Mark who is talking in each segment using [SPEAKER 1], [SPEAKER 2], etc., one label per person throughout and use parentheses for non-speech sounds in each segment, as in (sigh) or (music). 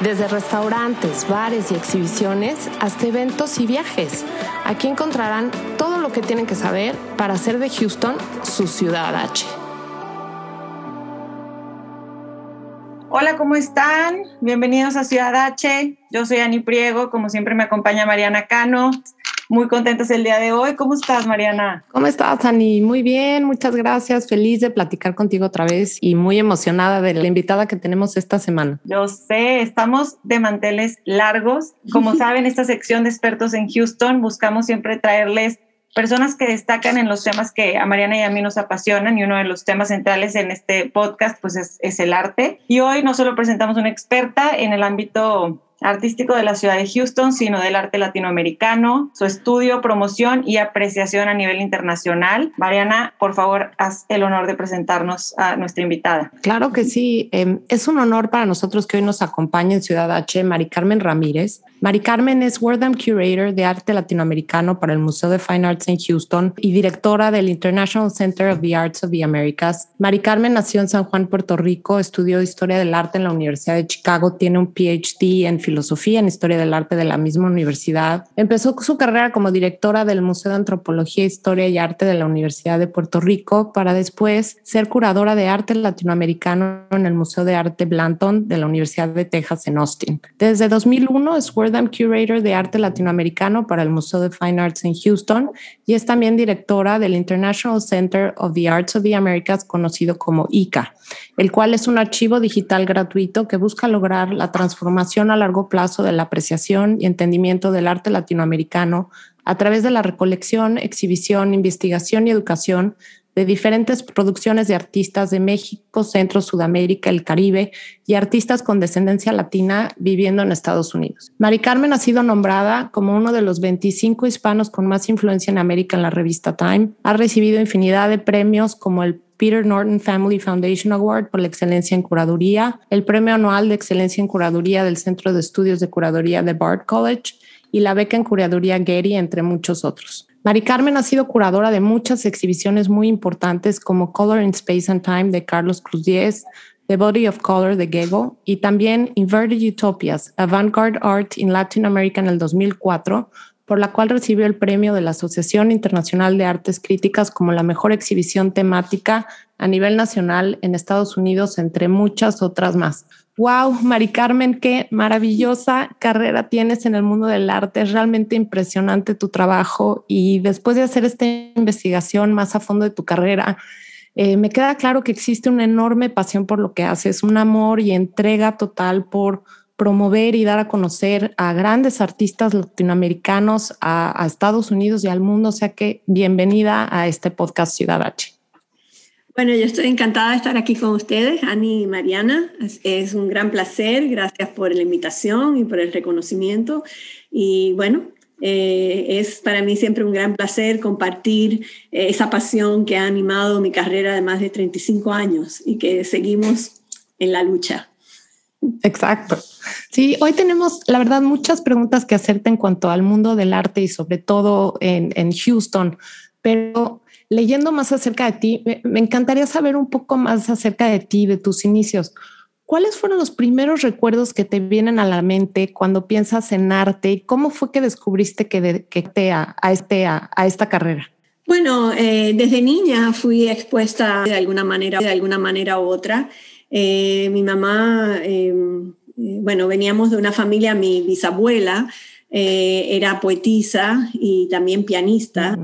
[SPEAKER 1] Desde restaurantes, bares y exhibiciones hasta eventos y viajes. Aquí encontrarán todo lo que tienen que saber para hacer de Houston su ciudad H.
[SPEAKER 2] Hola, ¿cómo están? Bienvenidos a Ciudad H. Yo soy Ani Priego, como siempre me acompaña Mariana Cano. Muy contentos el día de hoy. ¿Cómo estás, Mariana?
[SPEAKER 1] ¿Cómo estás, Ani? Muy bien, muchas gracias. Feliz de platicar contigo otra vez y muy emocionada de la invitada que tenemos esta semana.
[SPEAKER 2] Yo sé, estamos de manteles largos. Como (laughs) saben, esta sección de expertos en Houston buscamos siempre traerles personas que destacan en los temas que a Mariana y a mí nos apasionan y uno de los temas centrales en este podcast pues es, es el arte. Y hoy no solo presentamos una experta en el ámbito artístico de la ciudad de Houston, sino del arte latinoamericano, su estudio, promoción y apreciación a nivel internacional. Mariana, por favor, haz el honor de presentarnos a nuestra invitada.
[SPEAKER 1] Claro que sí, eh, es un honor para nosotros que hoy nos acompañe en Ciudad H Mari Carmen Ramírez. Mari Carmen es Wortham Curator de Arte Latinoamericano para el Museo de Fine Arts en Houston y directora del International Center of the Arts of the Americas. Mari Carmen nació en San Juan, Puerto Rico, estudió Historia del Arte en la Universidad de Chicago, tiene un PhD en Filosofía en Historia del Arte de la misma universidad. Empezó su carrera como directora del Museo de Antropología, Historia y Arte de la Universidad de Puerto Rico para después ser curadora de arte latinoamericano en el Museo de Arte Blanton de la Universidad de Texas en Austin. Desde 2001 es Wortham Curator de Arte Latinoamericano para el Museo de Fine Arts en Houston y es también directora del International Center of the Arts of the Americas, conocido como ICA, el cual es un archivo digital gratuito que busca lograr la transformación a largo plazo de la apreciación y entendimiento del arte latinoamericano a través de la recolección, exhibición, investigación y educación de diferentes producciones de artistas de México, Centro, Sudamérica, el Caribe y artistas con descendencia latina viviendo en Estados Unidos. Mari Carmen ha sido nombrada como uno de los 25 hispanos con más influencia en América en la revista Time. Ha recibido infinidad de premios como el Peter Norton Family Foundation Award por la excelencia en curaduría, el Premio Anual de Excelencia en Curaduría del Centro de Estudios de Curaduría de Bard College y la beca en curaduría Getty, entre muchos otros. Mari Carmen ha sido curadora de muchas exhibiciones muy importantes como Color in Space and Time de Carlos Cruz Diez, The Body of Color de Gego y también Inverted Utopias, Avant-Garde Art in Latin America en el 2004, por la cual recibió el premio de la Asociación Internacional de Artes Críticas como la mejor exhibición temática a nivel nacional en Estados Unidos, entre muchas otras más. Wow, Mari Carmen, qué maravillosa carrera tienes en el mundo del arte. Es realmente impresionante tu trabajo y después de hacer esta investigación más a fondo de tu carrera, eh, me queda claro que existe una enorme pasión por lo que haces, un amor y entrega total por promover y dar a conocer a grandes artistas latinoamericanos, a, a Estados Unidos y al mundo. O sea que bienvenida a este podcast Ciudad H.
[SPEAKER 3] Bueno, yo estoy encantada de estar aquí con ustedes, Ani y Mariana. Es, es, un gran placer. Gracias por la invitación y por el reconocimiento. Y bueno, eh, es para mí siempre un gran placer compartir eh, esa pasión que ha animado mi carrera de más de 35 años y que seguimos en la lucha.
[SPEAKER 1] Exacto. Sí, hoy tenemos, la verdad, muchas preguntas que hacerte en cuanto al mundo del arte y sobre todo en, en Houston, pero leyendo más acerca de ti, me, me, encantaría saber un poco más acerca de ti, de tus inicios. ¿Cuáles fueron los primeros recuerdos que te vienen a la mente cuando piensas en arte y cómo fue que descubriste que, de, que te a, a, este, a, a esta carrera?
[SPEAKER 3] Bueno, eh, desde niña fui expuesta de alguna manera, de alguna manera u otra. Eh, mi mamá, eh, bueno, veníamos de una familia, mi bisabuela era poetisa y también pianista.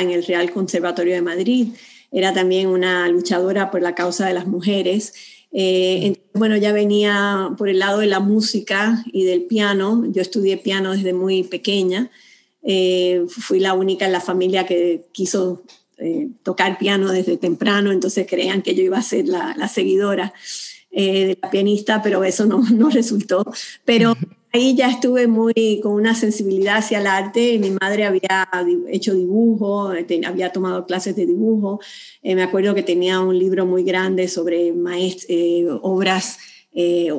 [SPEAKER 3] En el Real Conservatorio de Madrid, era también una luchadora por la causa de las mujeres. Eh, entonces, bueno, ya venía por el lado de la música y del piano. Yo estudié piano desde muy pequeña. Eh, fui la única en la familia que quiso eh, tocar piano desde temprano, entonces creían que yo iba a ser la, la seguidora de la pianista, pero eso no, (laughs) no resultó. Pero ahí ya estuve muy con una sensibilidad hacia el arte. Mi madre había hecho dibujo, había tomado clases de dibujo. Eh, me acuerdo que tenía un libro muy grande sobre eh, obras eh,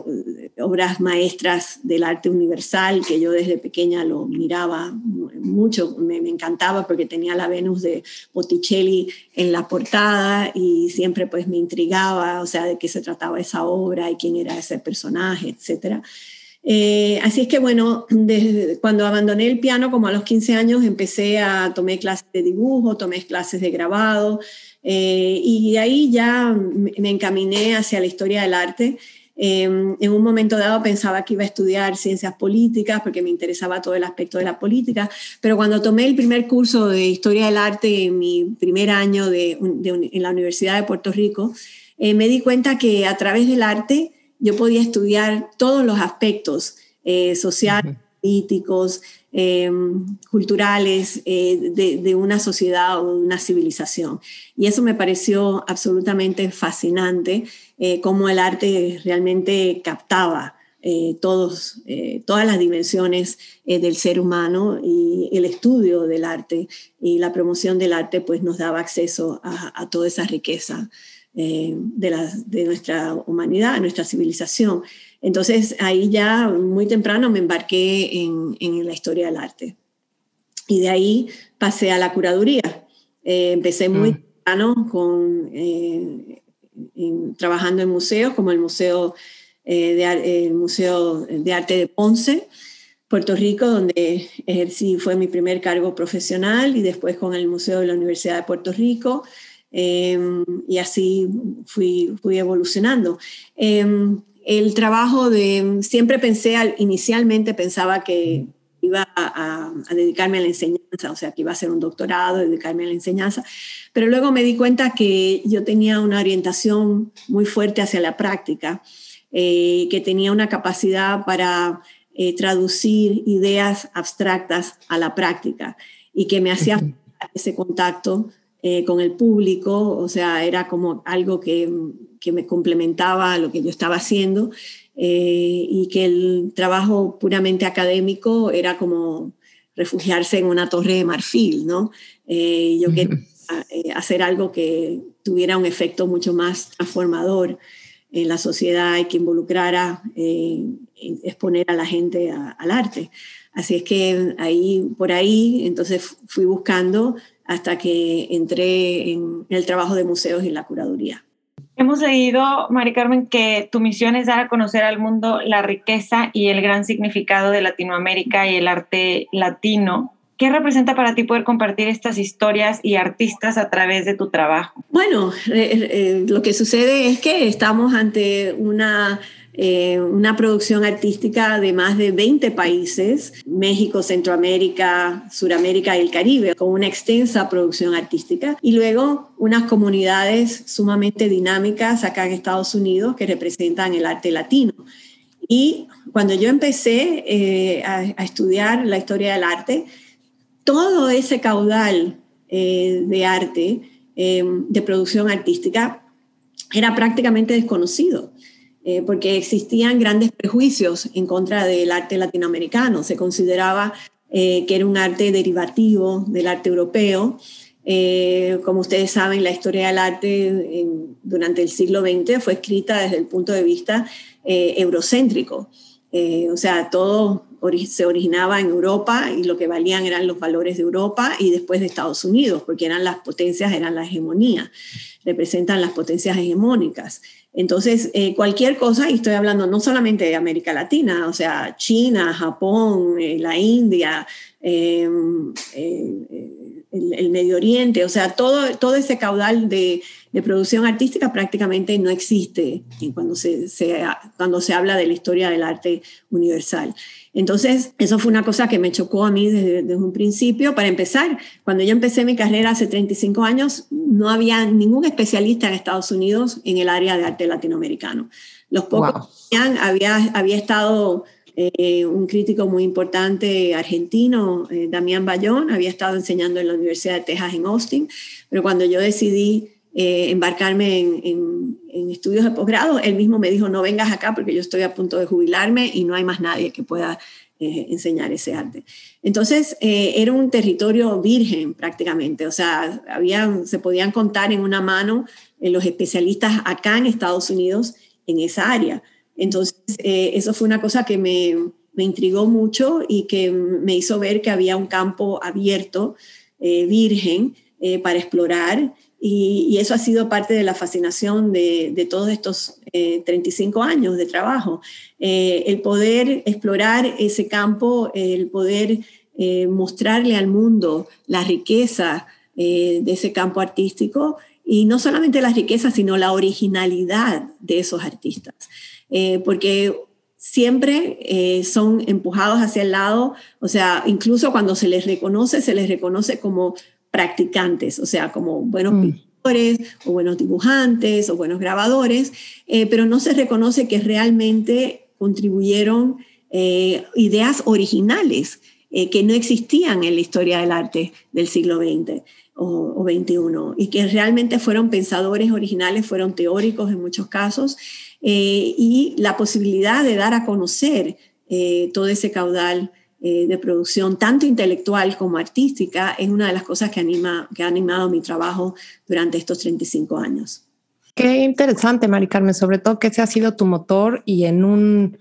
[SPEAKER 3] obras maestras del arte universal, que yo desde pequeña lo miraba mucho, me, encantaba porque tenía la Venus de Botticelli en la portada y siempre pues me intrigaba, o sea, de qué se trataba esa obra y quién era ese personaje, etc. Eh, así es que bueno, cuando abandoné el piano, como a los 15 años, empecé a tomar clases de dibujo, tomé clases de grabado, eh, y ahí ya me encaminé hacia la historia del arte Em, en un momento dado pensaba que iba a estudiar ciencias políticas porque me interesaba todo el aspecto de la política, pero cuando tomé el primer curso de historia del arte en mi primer año de, en la Universidad de Puerto Rico, eh, me di cuenta que a través del arte yo podía estudiar todos los aspectos eh, sociales, políticos, em, culturales eh, de, una sociedad o de una civilización. Y eso me pareció absolutamente fascinante eh, cómo el arte realmente captaba eh, todos, eh, todas las dimensiones del ser humano y el estudio del arte y la promoción del arte pues nos daba acceso a, toda esa riqueza de, de nuestra humanidad, nuestra civilización. Entonces ahí ya muy temprano me embarqué en, en la historia del arte. Y de ahí pasé a la curaduría. empecé muy mm. temprano con trabajando en museos como el Museo, eh, de, el Museo de Arte de Ponce, Puerto Rico, donde ejercí, fue mi primer cargo profesional, y después con el Museo de la Universidad de Puerto Rico, em, y así fui, fui evolucionando. Em, el trabajo de, siempre pensé, inicialmente pensaba que iba a, dedicarme a la enseñanza, o sea, que iba a hacer un doctorado, dedicarme a la enseñanza, pero luego me di cuenta que yo tenía una orientación muy fuerte hacia la práctica, eh, que tenía una capacidad para eh, traducir ideas abstractas a la práctica y que me hacía ese contacto eh, con el público, o sea, era como algo que, que me complementaba a lo que yo estaba haciendo eh, y que el trabajo puramente académico era como refugiarse en una torre de marfil, ¿no? Eh, yo quería eh, hacer algo que tuviera un efecto mucho más transformador en la sociedad y que involucrara exponer a la gente al arte. Así es que ahí, por ahí, entonces fui buscando hasta que entré en el trabajo de museos y la curaduría.
[SPEAKER 2] Hemos leído, Mari Carmen, que tu misión es dar a conocer al mundo la riqueza y el gran significado de Latinoamérica y el arte latino. ¿Qué representa para ti poder compartir estas historias y artistas a través de tu trabajo?
[SPEAKER 3] Bueno, eh, eh, lo que sucede es que estamos ante una eh, una producción artística de más de 20 países, México, Centroamérica, Suramérica y el Caribe, con una extensa producción artística. Y luego unas comunidades sumamente dinámicas acá en Estados Unidos que representan el arte latino. Y cuando yo empecé eh, a, estudiar la historia del arte, todo ese caudal eh, de arte, de producción artística, era prácticamente desconocido. Eh, porque existían grandes prejuicios en contra del arte latinoamericano. Se consideraba eh, que era un arte derivativo del arte europeo. Eh, como ustedes saben, la historia del arte durante el siglo XX fue escrita desde el punto de vista eurocéntrico. o sea, todo se originaba en Europa y lo que valían eran los valores de Europa y después de Estados Unidos, porque eran las potencias, eran la hegemonía, representan las potencias hegemónicas. Entonces, eh, cualquier cosa, y estoy hablando no solamente de América Latina, o sea, China, Japón, eh, la India, em, eh, el, Medio Oriente, o sea, todo, todo ese caudal de, de producción artística prácticamente no existe cuando se, cuando se habla de la historia del arte universal. Entonces, eso fue una cosa que me chocó a mí desde, un principio. Para empezar, cuando yo empecé mi carrera hace 35 años, no había ningún especialista en Estados Unidos en el área de arte latinoamericano. Los pocos que había, había estado eh, un crítico muy importante argentino, eh, Damián Bayón, había estado enseñando en la Universidad de Texas en Austin, pero cuando yo decidí eh, embarcarme en, estudios de posgrado, él mismo me dijo, no vengas acá porque yo estoy a punto de jubilarme y no hay más nadie que pueda eh, enseñar ese arte. Entonces, eh, era un territorio virgen prácticamente, o sea, había, se podían contar en una mano eh, los especialistas acá en Estados Unidos en esa área. Entonces, eso fue una cosa que me, intrigó mucho y que me hizo ver que había un campo abierto, virgen, para explorar y, eso ha sido parte de la fascinación de, todos estos 35 eh, años de trabajo. Eh, el poder explorar ese campo, el poder eh, mostrarle al mundo la riqueza de ese campo artístico y no solamente la riqueza, sino la originalidad de esos artistas. porque siempre son empujados hacia el lado, o sea, incluso cuando se les reconoce, se les reconoce como practicantes, o sea, como buenos mm. pintores o buenos dibujantes o buenos grabadores, eh, pero no se reconoce que realmente contribuyeron eh, ideas originales eh, que no existían en la historia del arte del siglo XX o, XXI y que realmente fueron pensadores originales, fueron teóricos en muchos casos y la posibilidad de dar a conocer todo ese caudal eh, de producción, tanto intelectual como artística, es una de las cosas que, anima, que ha animado mi trabajo durante estos 35 años.
[SPEAKER 1] Qué interesante, Mari Carmen, sobre todo que ese ha sido tu motor y en un,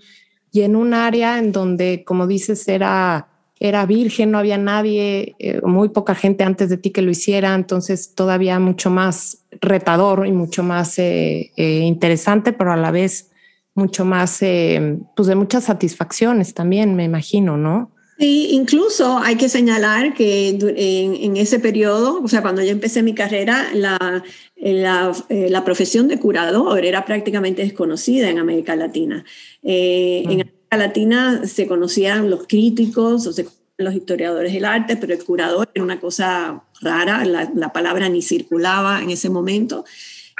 [SPEAKER 1] y en un área en donde, como dices, era, era virgen, no había nadie, eh, muy poca gente antes de ti que lo hiciera, entonces todavía mucho más retador y mucho más eh, interesante, pero a la vez mucho más, eh, pues de muchas satisfacciones también, me imagino, ¿no?
[SPEAKER 3] Sí, incluso hay que señalar que en, ese periodo, o sea, cuando yo empecé mi carrera, la, la, eh, la profesión de curador era prácticamente desconocida en América Latina. Eh, en mm. América Latina se conocían los críticos o se los historiadores del arte, pero el curador era una cosa rara, la, la palabra ni circulaba en ese momento.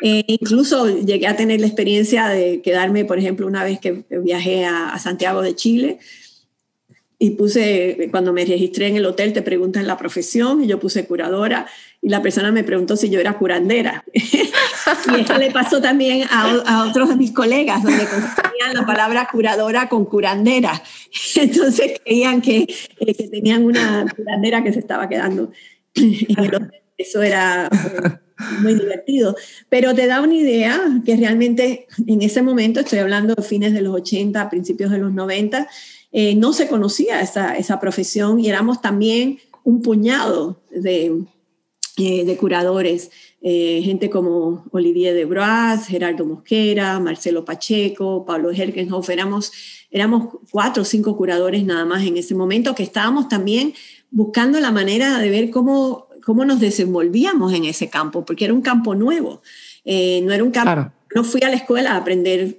[SPEAKER 3] Eh, incluso llegué a tener la experiencia de quedarme, por ejemplo, una vez que viajé a, Santiago de Chile y puse, cuando me registré en el hotel, te preguntan la profesión y yo puse curadora y la persona me preguntó si yo era curandera. (laughs) y eso le pasó también a, otros de mis colegas, donde confundían la palabra curadora con curandera. (laughs) Entonces creían que, eh, que tenían una curandera que se estaba quedando en el hotel. Eso era muy divertido, pero te da una idea que realmente en ese momento, estoy hablando de fines de los 80, principios de los 90, eh, no se conocía esa, esa, profesión y éramos también un puñado de, eh, de curadores, eh, gente como Olivier de Broas, Gerardo Mosquera, Marcelo Pacheco, Pablo Herkenhoff, éramos, éramos cuatro o cinco curadores nada más en ese momento que estábamos también buscando la manera de ver cómo cómo nos desenvolvíamos en ese campo, porque era un campo nuevo, eh, no era un campo, no fui a la escuela a aprender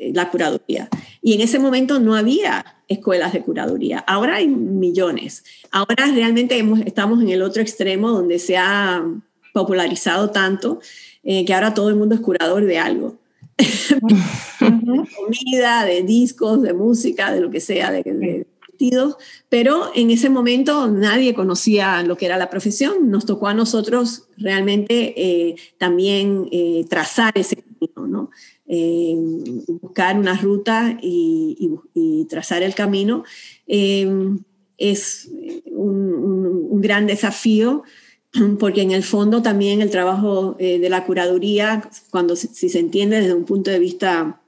[SPEAKER 3] eh, la curaduría. Y en ese momento no había escuelas de curaduría. Ahora hay millones. Ahora realmente estamos en el otro extremo donde se ha popularizado tanto eh, que ahora todo el mundo es curador de algo. (laughs) de comida, de discos, de música, de lo que sea, de, de pero en ese momento nadie conocía lo que era la profesión. Nos tocó a nosotros realmente eh, también eh, trazar ese camino, ¿no? Eh, buscar una ruta y, trazar el camino. es un, un, gran desafío porque en el fondo también el trabajo de la curaduría, cuando si se entiende desde un punto de vista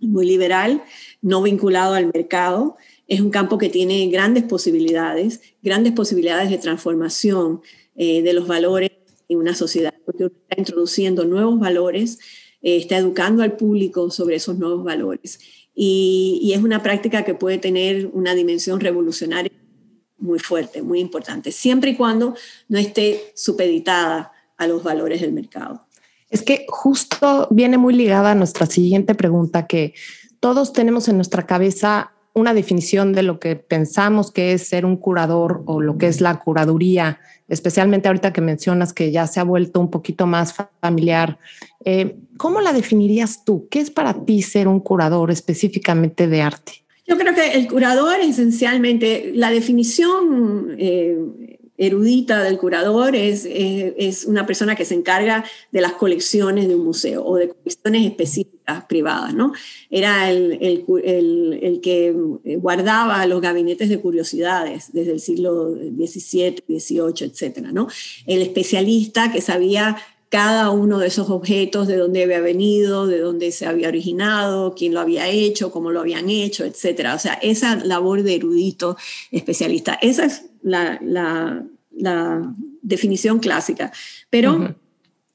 [SPEAKER 3] muy liberal, no vinculado al mercado, es un campo que tiene grandes posibilidades, grandes posibilidades de transformación eh, de los valores en una sociedad, porque está introduciendo nuevos valores, eh, está educando al público sobre esos nuevos valores. Y, es una práctica que puede tener una dimensión revolucionaria muy fuerte, muy importante, siempre y cuando no esté supeditada a los valores del mercado.
[SPEAKER 1] Es que justo viene muy ligada a nuestra siguiente pregunta, que todos tenemos en nuestra cabeza una definición de lo que pensamos que es ser un curador o lo que es la curaduría, especialmente ahorita que mencionas que ya se ha vuelto un poquito más familiar. Eh, ¿Cómo la definirías tú? ¿Qué es para ti ser un curador específicamente de arte?
[SPEAKER 3] Yo creo que el curador esencialmente, la definición eh, erudita del curador es, es, una persona que se encarga de las colecciones de un museo o de colecciones específicas privadas, ¿no? Era el, el, el, que guardaba los gabinetes de curiosidades desde el siglo XVII, XVIII, etcétera, ¿no? El especialista que sabía cada uno de esos objetos, de dónde había venido, de dónde se había originado, quién lo había hecho, cómo lo habían hecho, etcétera. O sea, esa labor de erudito especialista, esa es la, definición clásica. Pero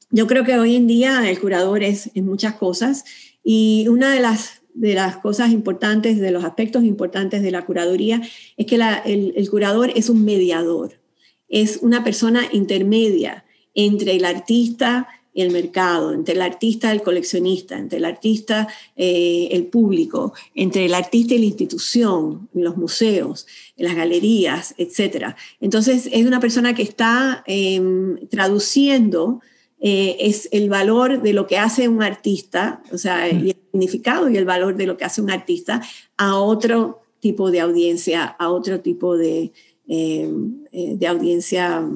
[SPEAKER 3] yo creo que hoy en día el curador es en muchas cosas y una de las, de las cosas importantes, de los aspectos importantes de la curaduría, es que el, el curador es un mediador, es una persona intermedia entre el artista y el mercado, entre el artista y el coleccionista, entre el artista y eh, el público, entre el artista y la institución, los museos, las galerías, etc. Entonces es una persona que está em, traduciendo eh, es el valor de lo que hace un artista, o sea, mm. el significado y el valor de lo que hace un artista a otro tipo de audiencia, a otro tipo de, eh, de audiencia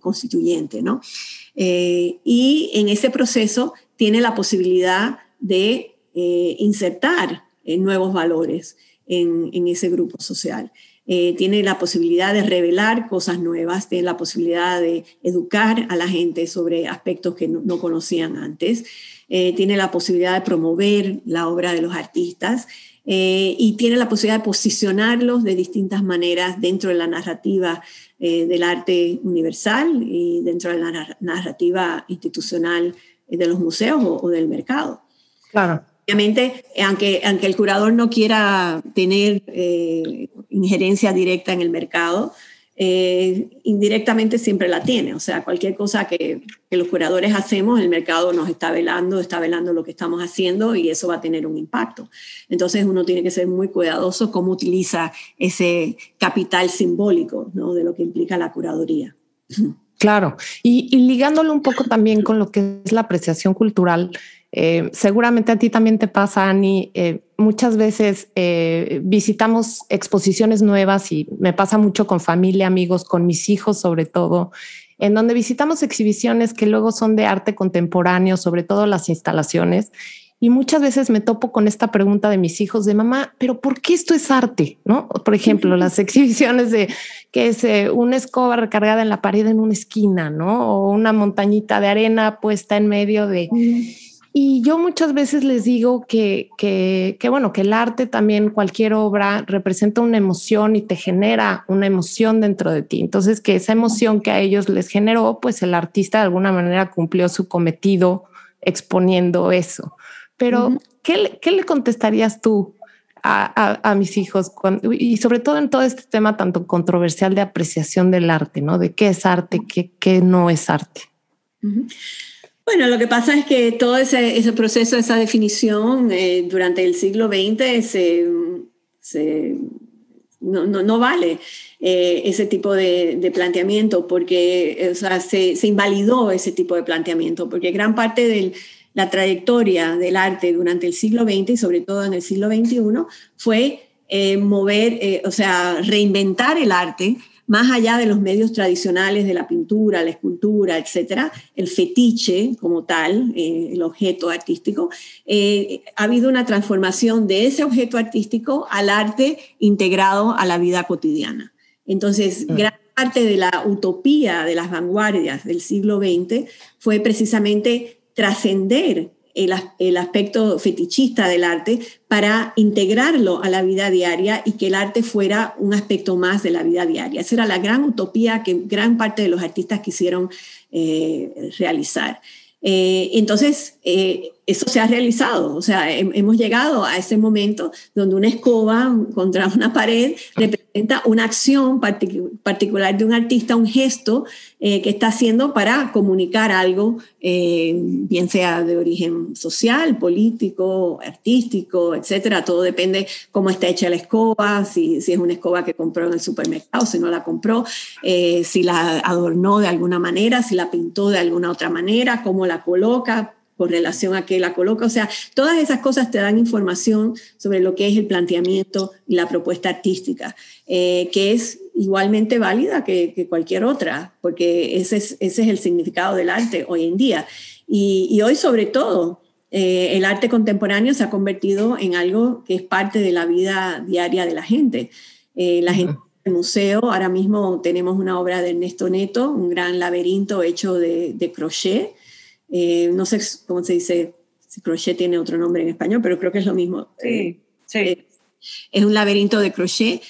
[SPEAKER 3] constituyente, ¿no? Eh, y en ese proceso tiene la posibilidad de eh, insertar eh, nuevos valores en, ese grupo social. tiene la posibilidad de revelar cosas nuevas, tiene la posibilidad de educar a la gente sobre aspectos que no, conocían antes, tiene la posibilidad de promover la obra de los artistas y tiene la posibilidad de posicionarlos de distintas maneras dentro de la narrativa eh, del arte universal y dentro de la narrativa institucional de los museos o, del mercado.
[SPEAKER 1] Claro.
[SPEAKER 3] Obviamente, aunque, aunque el curador no quiera tener eh, injerencia directa en el mercado, eh, indirectamente siempre la tiene. O sea, cualquier cosa que, los curadores hacemos, el mercado nos está velando, está velando lo que estamos haciendo y eso va a tener un impacto. Entonces uno tiene que ser muy cuidadoso cómo utiliza ese capital simbólico ¿no? de lo que implica la curaduría.
[SPEAKER 1] Claro, y, y ligándolo un poco también con lo que es la apreciación cultural, eh, seguramente a ti también te pasa, Ani. Eh, muchas veces eh, visitamos exposiciones nuevas y me pasa mucho con familia, amigos, con mis hijos sobre todo, en donde visitamos exhibiciones que luego son de arte contemporáneo, sobre todo las instalaciones. Y muchas veces me topo con esta pregunta de mis hijos de mamá, pero ¿por qué esto es arte? ¿No? Por ejemplo, las exhibiciones de que es una escoba recargada en la pared en una esquina, ¿no? O una montañita de arena puesta en medio de... Y yo muchas veces les digo que, que, que, bueno, que el arte también, cualquier obra, representa una emoción y te genera una emoción dentro de ti. Entonces, que esa emoción que a ellos les generó, pues el artista de alguna manera cumplió su cometido exponiendo eso. Pero, ¿qué, le, ¿qué, le contestarías tú a, a, mis hijos? y sobre todo en todo este tema tanto controversial de apreciación del arte, ¿no? De qué es arte, qué, qué no es arte.
[SPEAKER 3] Bueno, lo que pasa es que todo ese, proceso, esa definición eh, durante el siglo XX se, no, no, no, vale eh, ese tipo de, de, planteamiento porque o sea, se, se, invalidó ese tipo de planteamiento porque gran parte de la trayectoria del arte durante el siglo XX y sobre todo en el siglo XXI fue eh, mover, o sea, reinventar el arte más allá de los medios tradicionales de la pintura, la escultura, etcétera, el fetiche como tal, eh, el objeto artístico, eh, ha habido una transformación de ese objeto artístico al arte integrado a la vida cotidiana. Entonces, mm. gran parte de la utopía de las vanguardias del siglo XX fue precisamente trascender el, aspecto fetichista del arte para integrarlo a la vida diaria y que el arte fuera un aspecto más de la vida diaria. Esa era la gran utopía que gran parte de los artistas quisieron eh, realizar. Eh, entonces, eh, eso se ha realizado, o sea, hemos llegado a ese momento donde una escoba contra una pared representa una acción particular de un artista, un gesto eh, que está haciendo para comunicar algo, eh, bien sea de origen social, político, artístico, etcétera. Todo depende cómo está hecha la escoba, si, es una escoba que compró en el supermercado, si no la compró, eh, si la adornó de alguna manera, si la pintó de alguna otra manera, cómo la coloca con relación a que la coloca. O sea, todas esas cosas te dan información sobre lo que es el planteamiento y la propuesta artística, eh, que es igualmente válida que, cualquier otra, porque ese es, ese es el significado del arte hoy en día. Y, hoy sobre todo, eh, el arte contemporáneo se ha convertido en algo que es parte de la vida diaria de la gente. Eh, la gente el museo, ahora mismo tenemos una obra de Ernesto Neto, un gran laberinto hecho de, crochet. Eh, no sé cómo se dice, si crochet tiene otro nombre en español, pero creo que es lo mismo.
[SPEAKER 2] Sí, sí.
[SPEAKER 3] es un laberinto de crochet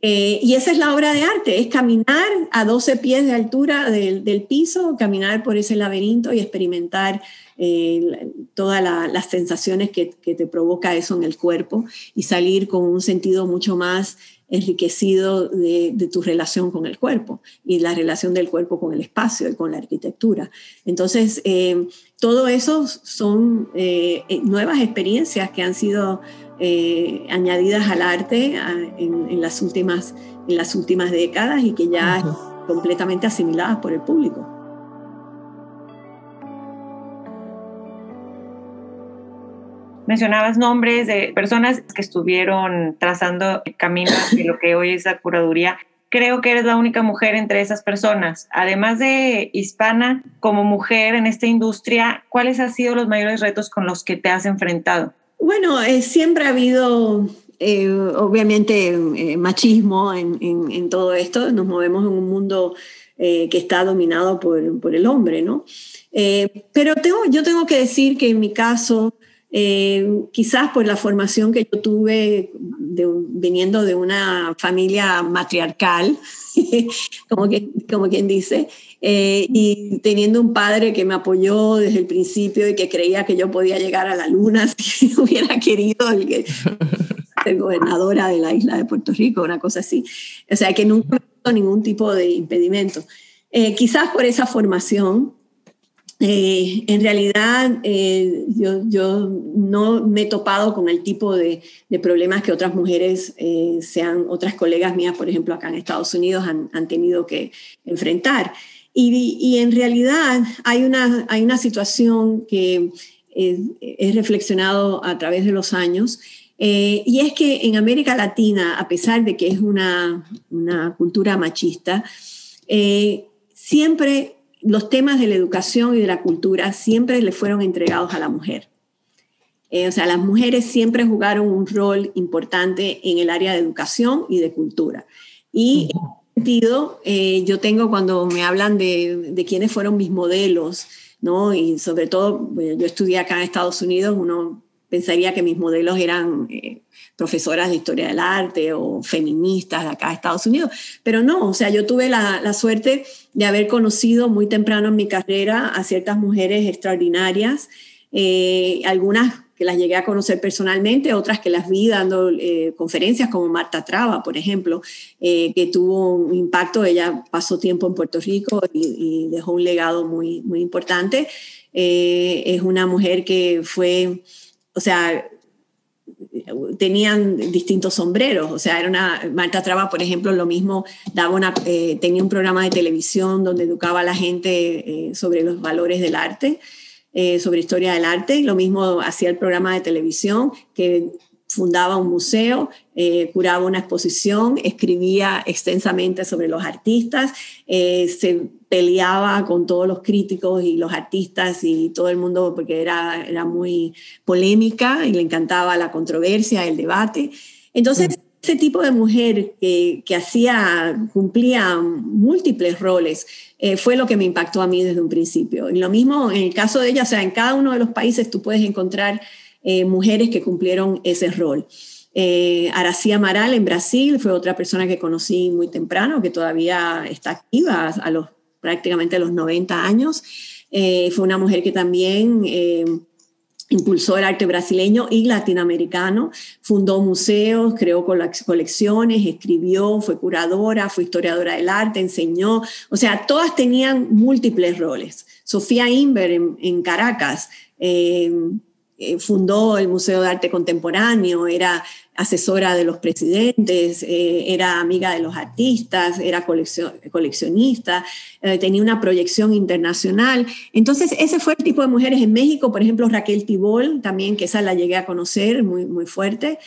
[SPEAKER 3] eh, y esa es la obra de arte, es caminar a 12 pies de altura del, piso, caminar por ese laberinto y experimentar eh, todas las sensaciones que, te provoca eso en el cuerpo y salir con un sentido mucho más enriquecido de, tu relación con el cuerpo y la relación del cuerpo con el espacio y con la arquitectura. Entonces, eh, todo eso son nuevas experiencias que han sido eh, añadidas al arte en, las últimas, en las últimas décadas y que ya están completamente asimiladas por el público.
[SPEAKER 2] Mencionabas nombres de personas que estuvieron trazando el camino de lo que hoy es la curaduría. Creo que eres la única mujer entre esas personas. Además de hispana, como mujer en esta industria, ¿cuáles han sido los mayores retos con los que te has enfrentado?
[SPEAKER 3] Bueno, eh, siempre ha habido, eh, obviamente, eh, machismo en, todo esto. Nos movemos en un mundo que está dominado por, el hombre, ¿no? pero tengo, yo tengo que decir que en mi caso, quizás por la formación que yo tuve viniendo de una familia matriarcal, (laughs) como, que, como quien dice, eh, y teniendo un padre que me apoyó desde el principio y que creía que yo podía llegar a la luna (laughs) si hubiera querido, el que, (laughs) ser gobernadora de la isla de Puerto Rico, una cosa así. O sea, que nunca me ningún tipo de impedimento. Eh, quizás por esa formación, eh, en realidad yo, yo, no me he topado con el tipo de, de problemas que otras mujeres, sean otras colegas mías, por ejemplo, acá en Estados Unidos, han, han tenido que enfrentar. Y, en realidad hay una, hay una situación que he reflexionado a través de los años, eh, y es que en América Latina, a pesar de que es una, una cultura machista, eh, siempre los temas de la educación y de la cultura siempre le fueron entregados a la mujer. Eh, o sea, las mujeres siempre jugaron un rol importante en el área de educación y de cultura. Y sentido, eh, yo tengo cuando me hablan de, de, quiénes fueron mis modelos, ¿no? Y sobre todo, yo estudié acá en Estados Unidos, uno pensaría que mis modelos eran eh, profesoras de historia del arte o feministas de acá de Estados Unidos, pero no, o sea, yo tuve la, la suerte de haber conocido muy temprano en mi carrera a ciertas mujeres extraordinarias, eh, algunas que las llegué a conocer personalmente, otras que las vi dando eh, conferencias como Marta Traba, por ejemplo, eh, que tuvo un impacto, ella pasó tiempo en Puerto Rico y, dejó un legado muy, muy importante. Eh, es una mujer que fue, o sea, tenían distintos sombreros, o sea, era una, Marta Traba, por ejemplo, lo mismo, daba una, tenía un programa de televisión donde educaba a la gente sobre los valores del arte, eh, sobre historia del arte. Lo mismo hacía el programa de televisión, que fundaba un museo, eh, curaba una exposición, escribía extensamente sobre los artistas, eh, se peleaba con todos los críticos y los artistas y todo el mundo porque era, era muy polémica y le encantaba la controversia, el debate. Entonces, ese tipo de mujer que, que hacía, cumplía múltiples roles, eh, fue lo que me impactó a mí desde un principio. Y lo mismo en el caso de ella, o sea, en cada uno de los países tú puedes encontrar eh, mujeres que cumplieron ese rol. Eh, Aracía Amaral en Brasil fue otra persona que conocí muy temprano, que todavía está activa a los prácticamente a los 90 años. fue una mujer que también impulsó el arte brasileño y latinoamericano, fundó museos, creó colecciones, escribió, fue curadora, fue historiadora del arte, enseñó, o sea, todas tenían múltiples roles. Sofía Inver en, Caracas, eh, eh, fundó el Museo de Arte Contemporáneo, era asesora de los presidentes, eh, era amiga de los artistas, era coleccionista, eh, tenía una proyección internacional. Entonces, ese fue el tipo de mujeres en México, por ejemplo, Raquel Tibol, también, que esa la llegué a conocer, muy, muy fuerte.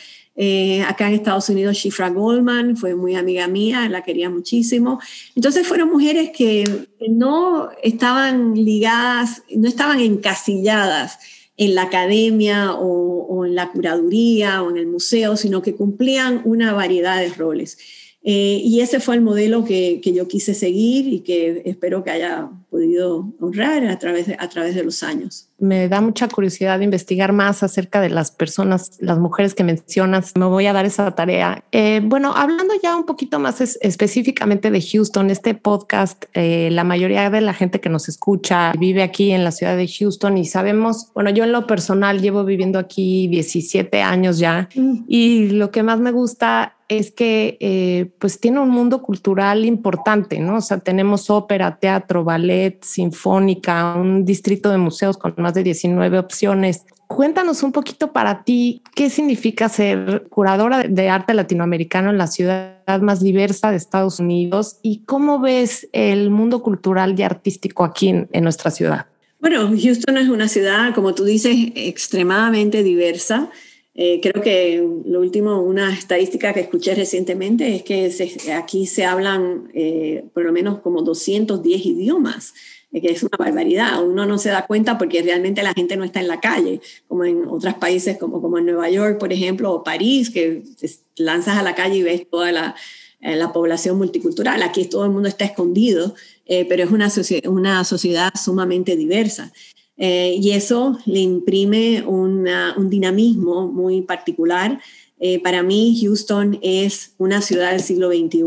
[SPEAKER 3] acá en Estados Unidos, Shifra Goldman fue muy amiga mía, la quería muchísimo. Entonces fueron mujeres que no estaban ligadas, no estaban encasilladas en la academia o, en la curaduría o en el museo, sino que cumplían una variedad de roles. Eh, y ese fue el modelo que, que, yo quise seguir y que espero que haya podido honrar a través, de, a través de los años.
[SPEAKER 1] Me da mucha curiosidad investigar más acerca de las personas, las mujeres que mencionas. Me voy a dar esa tarea. Eh, bueno, hablando ya un poquito más específicamente de Houston, este podcast, eh, la mayoría de la gente que nos escucha vive aquí en la ciudad de Houston y sabemos, bueno, yo en lo personal llevo viviendo aquí 17 años ya mm. y lo que más me gusta es que eh, pues tiene un mundo cultural importante, ¿no? O sea, tenemos ópera, teatro, ballet, sinfónica, un distrito de museos con más de 19 opciones. Cuéntanos un poquito para ti qué significa ser curadora de arte latinoamericano en la ciudad más diversa de Estados Unidos y cómo ves el mundo cultural y artístico aquí en, en nuestra ciudad.
[SPEAKER 3] Bueno, Houston es una ciudad, como tú dices, extremadamente diversa. Eh, creo que lo último, una estadística que escuché recientemente es que aquí se hablan eh, por lo menos como 210 idiomas, eh, que es una barbaridad. Uno no se da cuenta porque realmente la gente no está en la calle, como en otros países como, como en Nueva York, por ejemplo, o París, que te lanzas a la calle y ves toda la, la población multicultural. Aquí todo el mundo está escondido, pero es una, una sociedad sumamente diversa. Eh, y eso le imprime un dinamismo muy particular. Eh, para mí, Houston es una ciudad del siglo XXI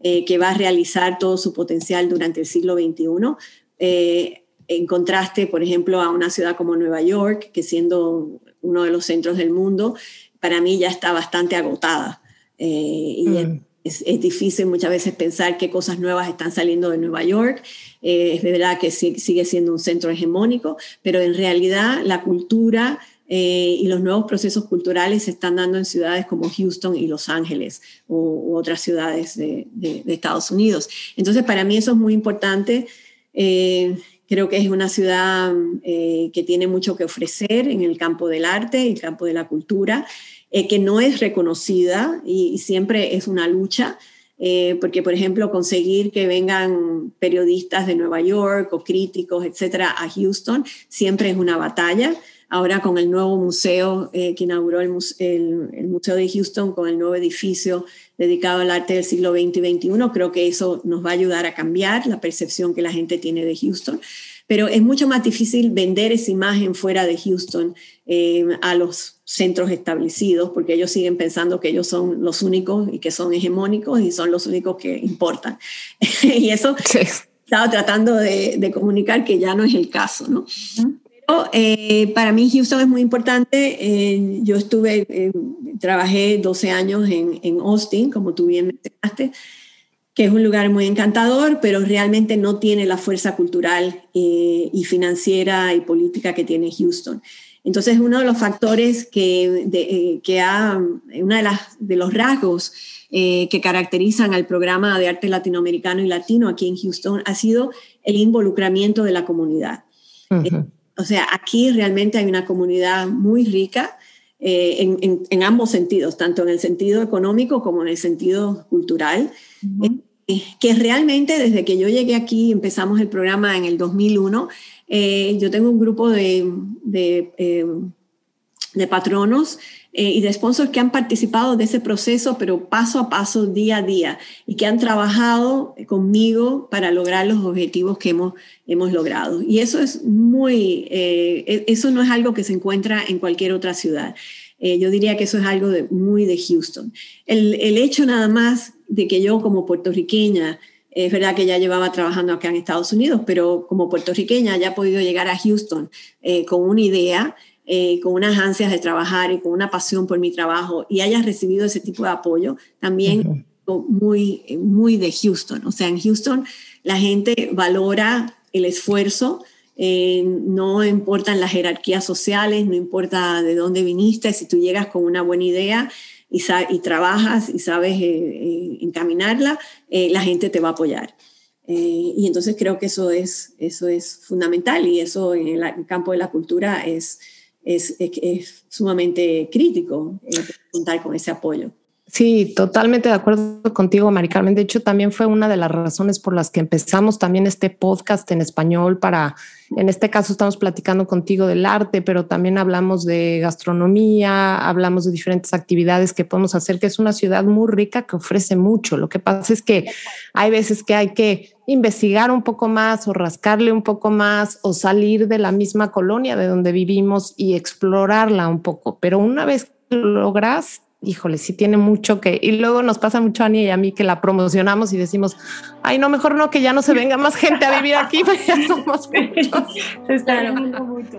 [SPEAKER 3] eh, que va a realizar todo su potencial durante el siglo XXI. en contraste, por ejemplo, a una ciudad como Nueva York, que siendo uno de los centros del mundo, para mí ya está bastante agotada. y mm es, difícil muchas veces pensar qué cosas nuevas están saliendo de Nueva York. Eh, es verdad que sigue siendo un centro hegemónico, pero en realidad la cultura eh, y los nuevos procesos culturales se están dando en ciudades como Houston y Los Ángeles u, otras ciudades de, Estados Unidos. Entonces, para mí eso es muy importante. Eh, creo que es una ciudad que tiene mucho que ofrecer en el campo del arte y el campo de la cultura. Eh, que no es reconocida y, siempre es una lucha, eh, porque por ejemplo conseguir que vengan periodistas de Nueva York o críticos, etcétera, a Houston, siempre es una batalla. Ahora con el nuevo museo eh, que inauguró el, el, Museo de Houston, con el nuevo edificio dedicado al arte del siglo XX y XXI, creo que eso nos va a ayudar a cambiar la percepción que la gente tiene de Houston pero es mucho más difícil vender esa imagen fuera de Houston eh, a los centros establecidos, porque ellos siguen pensando que ellos son los únicos y que son hegemónicos y son los únicos que importan. (laughs) y eso estaba tratando de, comunicar que ya no es el caso, ¿no? Pero, eh, para mí Houston es muy importante. Eh, yo estuve, trabajé 12 años en, en Austin, como tú bien mencionaste que es un lugar muy encantador, pero realmente no tiene la fuerza cultural eh, y financiera y política que tiene Houston. Entonces, uno de los factores que, eh, que ha, uno de, las, de los rasgos eh, que caracterizan al programa de arte latinoamericano y latino aquí en Houston ha sido el involucramiento de la comunidad. o sea, aquí realmente hay una comunidad muy rica en, en, ambos sentidos, tanto en el sentido económico como en el sentido cultural. Eh, que realmente desde que yo llegué aquí, empezamos el programa en el 2001, eh, yo tengo un grupo de, de, eh, de patronos y de sponsors que han participado de ese proceso, pero paso a paso, día a día, y que han trabajado conmigo para lograr los objetivos que hemos, hemos logrado. Y eso es muy, e, eso no es algo que se encuentra en cualquier otra ciudad. yo diría que eso es algo de, muy de Houston. El, el hecho nada más de que yo como puertorriqueña, es verdad que ya llevaba trabajando acá en Estados Unidos, pero como puertorriqueña ya he podido llegar a Houston eh, con una idea, eh, con unas ansias de trabajar y con una pasión por mi trabajo y hayas recibido ese tipo de apoyo, también muy, muy de Houston. O sea, en Houston la gente valora el esfuerzo eh, no importan las jerarquías sociales, no importa de dónde viniste, si tú llegas con una buena idea y, y trabajas y sabes eh, eh, encaminarla, la gente te va a apoyar. y entonces creo que eso es, eso es fundamental y eso en el, campo de la cultura es, es, es sumamente crítico, contar con ese apoyo.
[SPEAKER 1] Sí, totalmente de acuerdo contigo, Mari Carmen. De hecho, también fue una de las razones por las que empezamos también este podcast en español para, en este caso estamos platicando contigo del arte, pero también hablamos de gastronomía, hablamos de diferentes actividades que podemos hacer, que es una ciudad muy rica que ofrece mucho. Lo que pasa es que hay veces que hay que investigar un poco más o rascarle un poco más o salir de la misma colonia de donde vivimos y explorarla un poco. Pero una vez que lo logras, híjole, sí tiene mucho que. Y luego nos pasa mucho a Ani y a mí que la promocionamos y decimos, ay, no, mejor no, que ya no se venga más gente a vivir aquí, (laughs) porque ya somos muchos.
[SPEAKER 2] se está claro. mucho.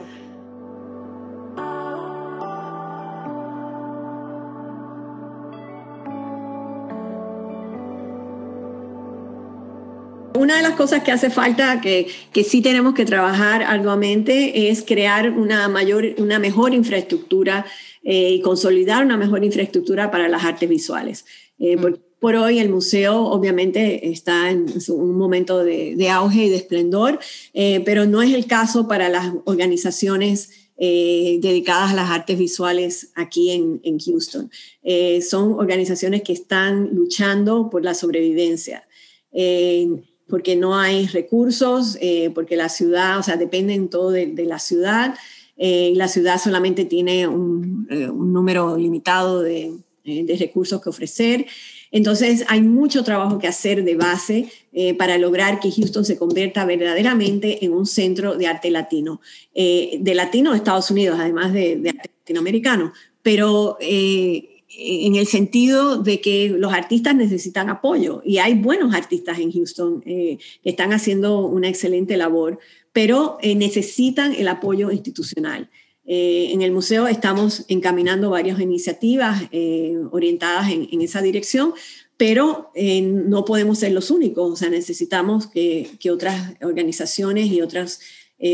[SPEAKER 3] Una de las cosas que hace falta, que, que, sí tenemos que trabajar arduamente, es crear una, mayor, una mejor infraestructura eh, y consolidar una mejor infraestructura para las artes visuales. Eh, mm. por, hoy el museo obviamente está en un momento de, auge y de esplendor, eh, pero no es el caso para las organizaciones dedicadas a las artes visuales aquí en, en Houston. son organizaciones que están luchando por la sobrevivencia porque no hay recursos, porque la ciudad, o sea, dependen todo de, de la ciudad. Eh, la ciudad solamente tiene un, eh, número limitado eh, de, recursos que ofrecer. Entonces hay mucho trabajo que hacer de base para lograr que Houston se convierta verdaderamente en un centro de arte latino, de latino de Estados Unidos, además de, de arte latinoamericano, pero en el sentido de que los artistas necesitan apoyo y hay buenos artistas en Houston que están haciendo una excelente labor, pero eh, necesitan el apoyo institucional. Eh, en el museo estamos encaminando varias iniciativas eh, orientadas en, esa dirección, pero no podemos ser los únicos, o sea, necesitamos que, que otras organizaciones y otras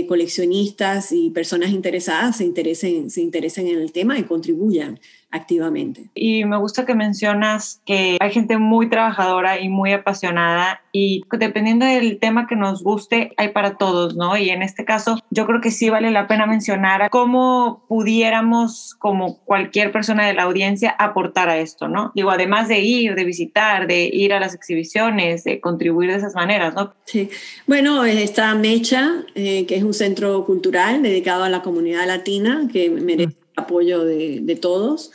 [SPEAKER 3] coleccionistas y personas interesadas se interesen, se interesen en el tema y contribuyan activamente.
[SPEAKER 2] Y me gusta que mencionas que hay gente muy trabajadora y muy apasionada y dependiendo del tema que nos guste, hay para todos, ¿no? Y en este caso, yo creo que sí vale la pena mencionar cómo pudiéramos, como cualquier persona de la audiencia, aportar a esto, ¿no? Digo, además de ir, de visitar, de ir a las exhibiciones, de contribuir de esas maneras, ¿no?
[SPEAKER 3] Sí. Bueno, está Mecha, eh, que es un centro cultural dedicado a la comunidad latina, que merece apoyo de, todos.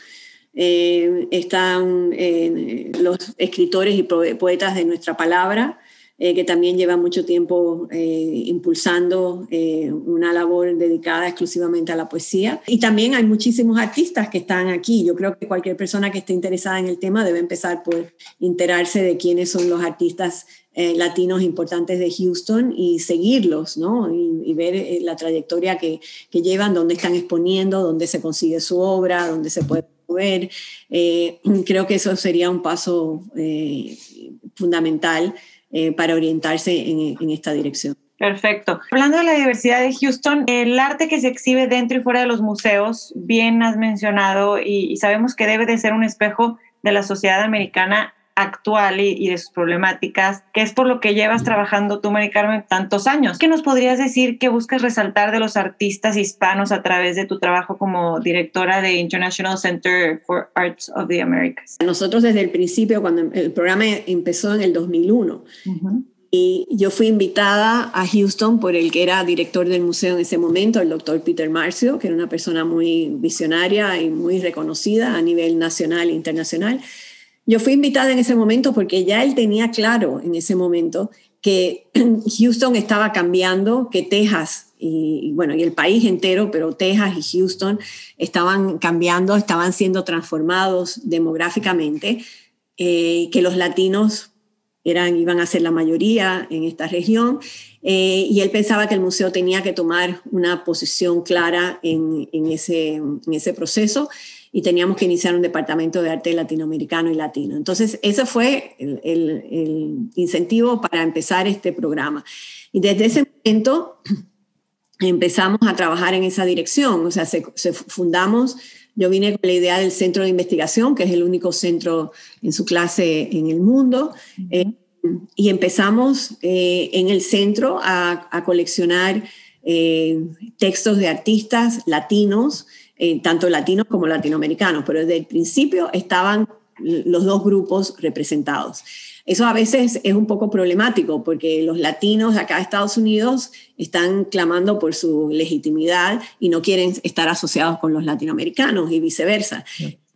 [SPEAKER 3] Eh, están eh, los escritores y poetas de nuestra palabra, eh, que también llevan mucho tiempo impulsando una labor dedicada exclusivamente a la poesía. Y también hay muchísimos artistas que están aquí. Yo creo que cualquier persona que esté interesada en el tema debe empezar por enterarse de quiénes son los artistas eh, latinos importantes de Houston y seguirlos, ¿no? Y, ver eh, la trayectoria que, que, llevan, dónde están exponiendo, dónde se consigue su obra, dónde se puede ver. Eh, creo que eso sería un paso fundamental para orientarse en, en esta dirección.
[SPEAKER 2] Perfecto. Hablando de la diversidad de Houston, el arte que se exhibe dentro y fuera de los museos, bien has mencionado y, y sabemos que debe de ser un espejo de la sociedad americana actual y, de sus problemáticas, que es por lo que llevas trabajando tú, Mari Carmen, tantos años. ¿Qué nos podrías decir que buscas resaltar de los artistas hispanos a través de tu trabajo como directora de International Center for Arts of the Americas?
[SPEAKER 3] Nosotros desde el principio, cuando el programa empezó en el 2001, y yo fui invitada a Houston por el que era director del museo en ese momento, el doctor Peter Marcio, que era una persona muy visionaria y muy reconocida a nivel nacional e internacional. Yo fui invitada en ese momento porque ya él tenía claro en ese momento que (clears throat) Houston estaba cambiando, que Texas y, bueno, y el país entero, pero Texas y Houston estaban cambiando, estaban siendo transformados demográficamente, eh, que los latinos eran, iban a ser la mayoría en esta región, eh, y él pensaba que el museo tenía que tomar una posición clara en, ese proceso y teníamos que iniciar un departamento de arte latinoamericano y latino. Entonces, ese fue el, el, incentivo para empezar este programa. Y desde ese momento (clears throat) empezamos a trabajar en esa dirección, o sea, se, fundamos, yo vine con la idea del centro de investigación, que es el único centro en su clase en el mundo, eh, y empezamos eh, en el centro a, coleccionar eh, textos de artistas latinos, tanto latinos como latinoamericanos, pero desde el principio estaban los dos grupos representados. Eso a veces es un poco problemático porque los latinos acá en Estados Unidos están clamando por su legitimidad y no quieren estar asociados con los latinoamericanos y viceversa.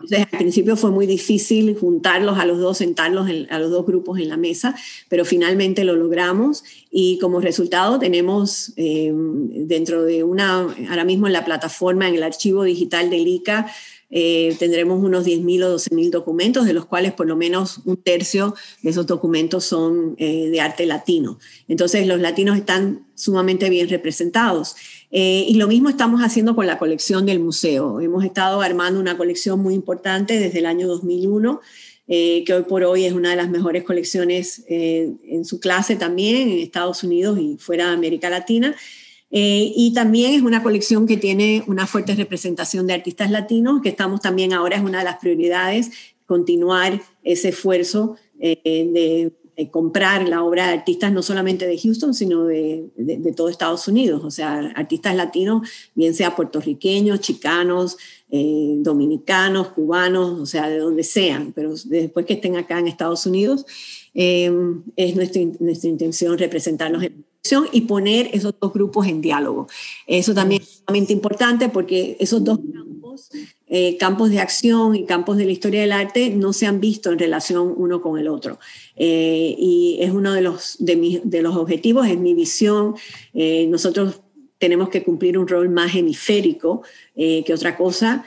[SPEAKER 3] Entonces, al principio fue muy difícil juntarlos a los dos, sentarlos a los dos grupos en la mesa, pero finalmente lo logramos y como resultado tenemos eh, dentro de una, ahora mismo en la plataforma, en el archivo digital del ICA, eh, tendremos unos 10.000 o 12.000 documentos, de los cuales por lo menos un tercio de esos documentos son eh, de arte latino. Entonces los latinos están sumamente bien representados. Eh, y lo mismo estamos haciendo con la colección del museo. Hemos estado armando una colección muy importante desde el año 2001. que hoy por hoy es una de las mejores colecciones en su clase también en Estados Unidos y fuera de América Latina. Eh, y también es una colección que tiene una fuerte representación de artistas latinos, que estamos también ahora, es una de las prioridades, continuar ese esfuerzo eh, de, comprar la obra de artistas no solamente de Houston, sino de, de, todo Estados Unidos, o sea, artistas latinos, bien sea puertorriqueños, chicanos, eh, dominicanos, cubanos, o sea, de donde sean, pero después que estén acá en Estados Unidos, es nuestra, nuestra intención representarnos en y poner esos dos grupos en diálogo. Eso también es sumamente importante porque esos dos campos, eh, campos de acción y campos de la historia del arte, no se han visto en relación uno con el otro. Eh, y es uno de los, de, de los objetivos, es mi visión. Eh, nosotros tenemos que cumplir un rol más hemisférico que otra cosa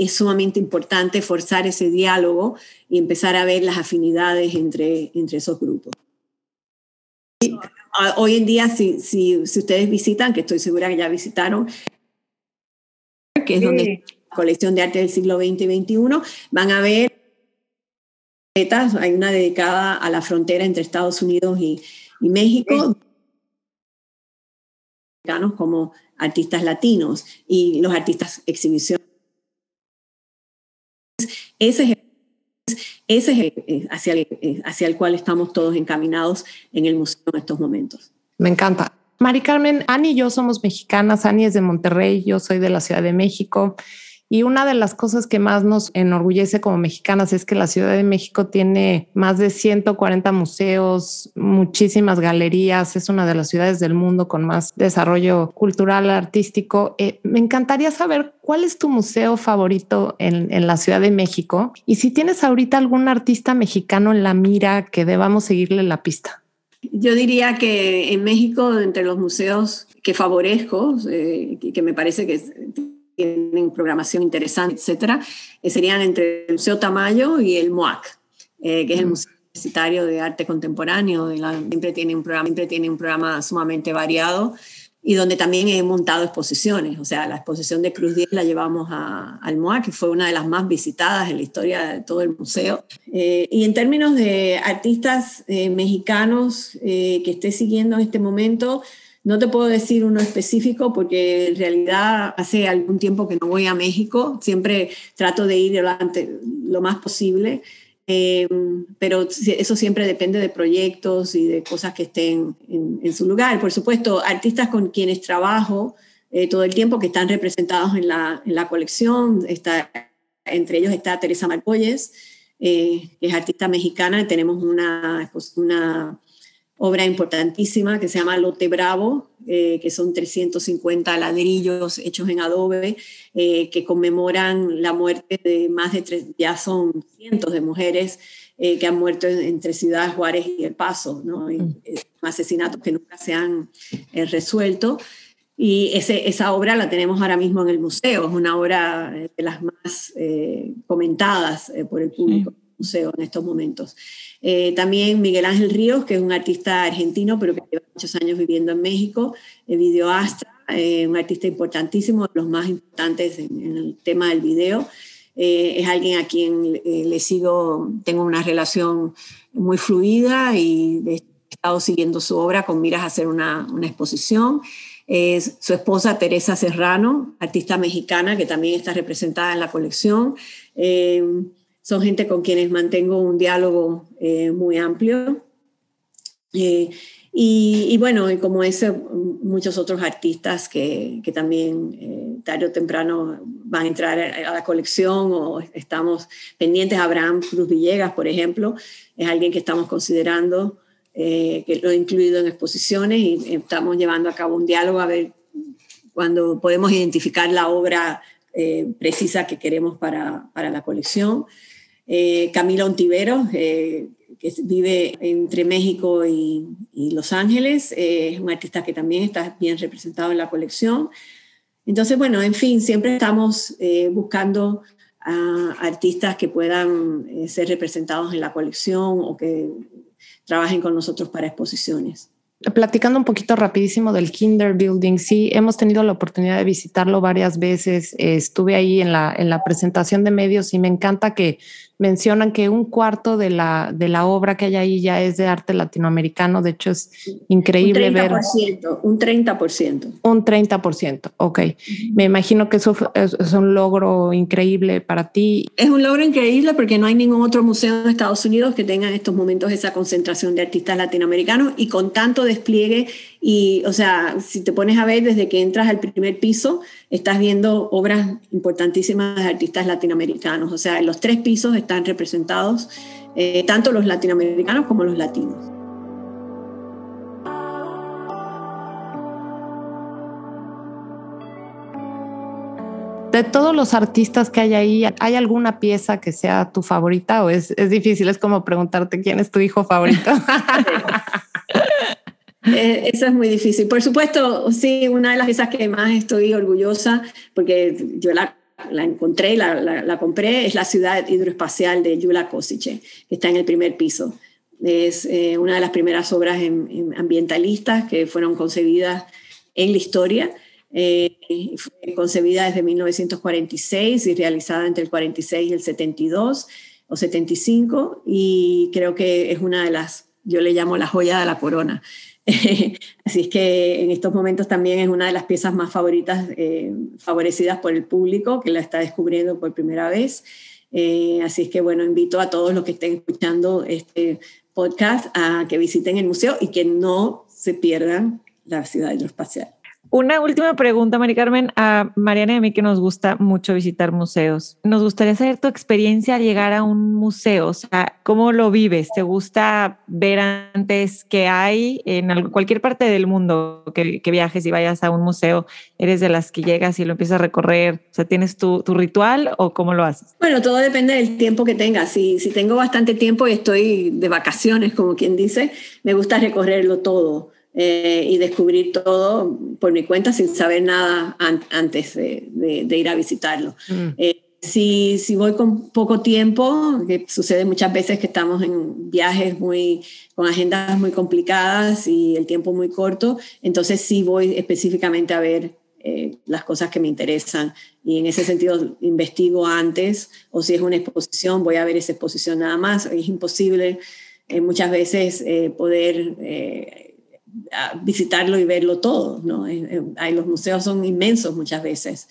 [SPEAKER 3] es sumamente importante forzar ese diálogo y empezar a ver las afinidades entre, entre esos grupos. Hoy en día, si, si, ustedes visitan, que estoy segura que ya visitaron, que es donde la colección de arte del siglo XX y XXI, van a ver hay una dedicada a la frontera entre Estados Unidos y, y México, como artistas latinos y los artistas exhibición. Ese es ese es eh, hacia el, eh, hacia el cual estamos todos encaminados en el museo en estos momentos.
[SPEAKER 1] Me encanta. Mari Carmen, Ani y yo somos mexicanas. Ani es de Monterrey, yo soy de la Ciudad de México. Y una de las cosas que más nos enorgullece como mexicanas es que la Ciudad de México tiene más de 140 museos, muchísimas galerías, es una de las ciudades del mundo con más desarrollo cultural, artístico. Eh, me encantaría saber cuál es tu museo favorito en, en, la Ciudad de México y si tienes ahorita algún artista mexicano en la mira que debamos seguirle la pista.
[SPEAKER 3] Yo diría que en México, entre los museos que favorezco, eh, que me parece que tienen programación interesante, etcétera, eh, serían entre el Museo Tamayo y el MOAC, eh, que es el Museo Universitario de Arte Contemporáneo. De la, siempre, tiene un programa, siempre tiene un programa sumamente variado y donde también he montado exposiciones. O sea, la exposición de Cruz 10 la llevamos a, al MOAC, que fue una de las más visitadas en la historia de todo el museo. Eh, y en términos de artistas mexicanos que esté siguiendo en este momento, no te puedo decir uno específico porque en realidad hace algún tiempo que no voy a México, siempre trato de ir lo más posible, eh, pero eso siempre depende de proyectos y de cosas que estén en, su lugar. Por supuesto, artistas con quienes trabajo eh, todo el tiempo que están representados en la, en la colección, está, entre ellos está Teresa Marcolles, eh, que es artista mexicana, tenemos una, una obra importantísima que se llama Lote Bravo, eh, que son 350 ladrillos hechos en adobe eh, que conmemoran la muerte de más de tres, ya son cientos de mujeres eh, que han muerto entre Ciudad Juárez y El Paso, ¿no? Mm. asesinatos que nunca se han resuelto. Y ese, esa obra la tenemos ahora mismo en el museo, es una obra de las más comentadas por el público museo en estos momentos. Eh, también Miguel Ángel Ríos, que es un artista argentino, pero que lleva muchos años viviendo en México, el videoastra, eh, un artista importantísimo, de los más importantes en, el tema del video. Eh, es alguien a quien le sigo, tengo una relación muy fluida y estado siguiendo su obra con miras a hacer una, una exposición. Es su esposa Teresa Serrano, artista mexicana que también está representada en la colección. Eh, son gente con quienes mantengo un diálogo eh, muy amplio. Eh, y, bueno, y como ese, muchos otros artistas que, que también eh, tarde o temprano van a entrar a la colección o estamos pendientes. Abraham Cruz Villegas, por ejemplo, es alguien que estamos considerando, eh, que lo he incluido en exposiciones y estamos llevando a cabo un diálogo a ver cuando podemos identificar la obra eh, precisa que queremos para, para la colección. Camila Ontivero, que vive entre México y, Los Ángeles. Eh, es un artista que también está bien representado en la colección. Entonces, bueno, en fin, siempre estamos eh, buscando a artistas que puedan eh, ser representados en la colección o que trabajen con nosotros para exposiciones.
[SPEAKER 1] Platicando un poquito rapidísimo del Kinder Building, sí, hemos tenido la oportunidad de visitarlo varias veces. estuve ahí en la, en la presentación de medios y me encanta que mencionan que un cuarto de la, de la obra que hay ahí ya es de arte latinoamericano. De hecho, es increíble
[SPEAKER 3] un 30%,
[SPEAKER 1] ver.
[SPEAKER 3] Un 30%.
[SPEAKER 1] Un 30%, ok. Me imagino que eso es, un logro increíble para ti.
[SPEAKER 3] Es un logro increíble porque no hay ningún otro museo en Estados Unidos que tenga en estos momentos esa concentración de artistas latinoamericanos y con tanto despliegue. Y, o sea, si te pones a ver desde que entras al primer piso, estás viendo obras importantísimas de artistas latinoamericanos. O sea, en los tres pisos están representados eh, tanto los latinoamericanos como los latinos.
[SPEAKER 1] De todos los artistas que hay ahí, ¿hay alguna pieza que sea tu favorita o es, es difícil? Es como preguntarte quién es tu hijo favorito. (laughs)
[SPEAKER 3] Eh, eso es muy difícil. Por supuesto, sí, una de las piezas que más estoy orgullosa, porque yo la, la encontré, la, la, compré, es la ciudad hidroespacial de Yula Kosice, que está en el primer piso. Es eh, una de las primeras obras ambientalistas que fueron concebidas en la historia. Eh, fue concebida desde 1946 y realizada entre el 46 y el 72 o 75 y creo que es una de las, yo le llamo la joya de la corona. (laughs) Así es que en estos momentos también es una de las piezas más favoritas, eh, favorecidas por el público, que la está descubriendo por primera vez. Eh, así es que, bueno, invito a todos los que estén escuchando este podcast a que visiten el museo y que no se pierdan la ciudad hidroespacial.
[SPEAKER 4] Una última pregunta, Mari Carmen, a Mariana y a mí que nos gusta mucho visitar museos. Nos gustaría saber tu experiencia al llegar a un museo, o sea, ¿cómo lo vives? ¿Te gusta ver antes qué hay en cualquier parte del mundo que, viajes y vayas a un museo? ¿Eres de las que llegas y lo empiezas a recorrer? O sea, ¿tienes tu, ritual o cómo lo haces?
[SPEAKER 3] Bueno, todo depende del tiempo que tengas. Si, si tengo bastante tiempo y estoy de vacaciones, como quien dice, me gusta recorrerlo todo. Eh, y descubrir todo por mi cuenta sin saber nada antes de, ir a visitarlo. Mm. Eh, si, si, voy con poco tiempo, que sucede muchas veces que estamos en viajes muy, con agendas muy complicadas y el tiempo muy corto, entonces sí voy específicamente a ver eh, las cosas que me interesan y en ese sentido investigo antes o si es una exposición voy a ver esa exposición nada más. Es imposible muchas veces poder visitarlo y verlo todo. ¿no? Eh, eh, los museos son inmensos muchas veces.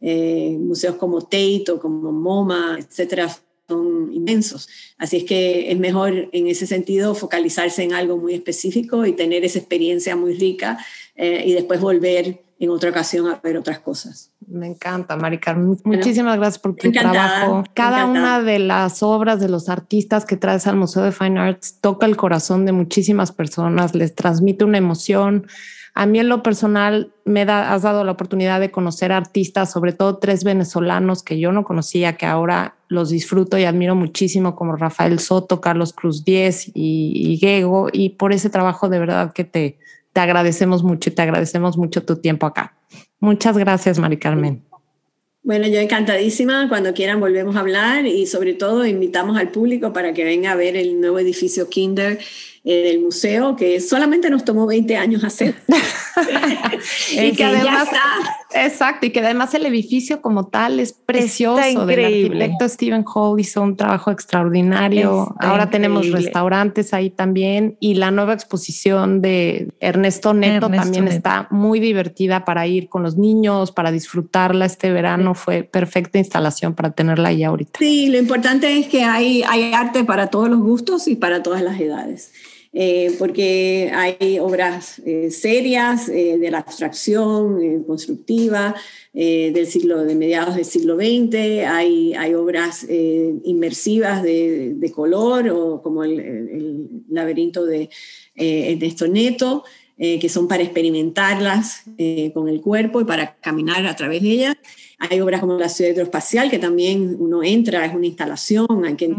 [SPEAKER 3] Eh, museos como Tate o como MoMA, etcétera, son inmensos. Así es que es mejor en ese sentido focalizarse en algo muy específico y tener esa experiencia muy rica y después volver en otra ocasión a ver otras cosas.
[SPEAKER 1] Me encanta, Mari Muchísimas gracias por tu trabajo. Cada una de las obras de los artistas que traes al Museo de Fine Arts toca el corazón de muchísimas personas, les transmite una emoción. A mí en lo personal me da, has dado la oportunidad de conocer artistas, sobre todo tres venezolanos que yo no conocía, que ahora los disfruto y admiro muchísimo, como Rafael Soto, Carlos Cruz Diez y, y Gego, y por ese trabajo de verdad que te, te agradecemos mucho y te agradecemos mucho tu tiempo acá. Muchas gracias, Mari Carmen.
[SPEAKER 3] Bueno, yo encantadísima. Cuando quieran volvemos a hablar y sobre todo invitamos al público para que venga a ver el nuevo edificio Kinder eh, del museo, que solamente nos tomó 20 años hacer. (laughs) (laughs)
[SPEAKER 1] y que además Exacto, y que además el edificio como tal es precioso. El arquitecto Stephen Hall hizo un trabajo extraordinario. Ahora tenemos restaurantes ahí también y la nueva exposición de Ernesto Neto también está muy divertida para ir con los niños, para disfrutarla este verano. Fue perfecta instalación para tenerla ahí ahorita.
[SPEAKER 3] Sí, lo importante es que hay, hay arte para todos los gustos y para todas las edades. Eh, porque hay obras eh, serias eh, de la abstracción constructiva del siglo, de mediados del siglo XX, hay, hay obras inmersivas de, de, color, o como el, el laberinto de Ernesto Neto, que son para experimentarlas con el cuerpo y para caminar a través de ellas. Hay obras como la ciudad hidroespacial, que también uno entra, es una instalación, hay que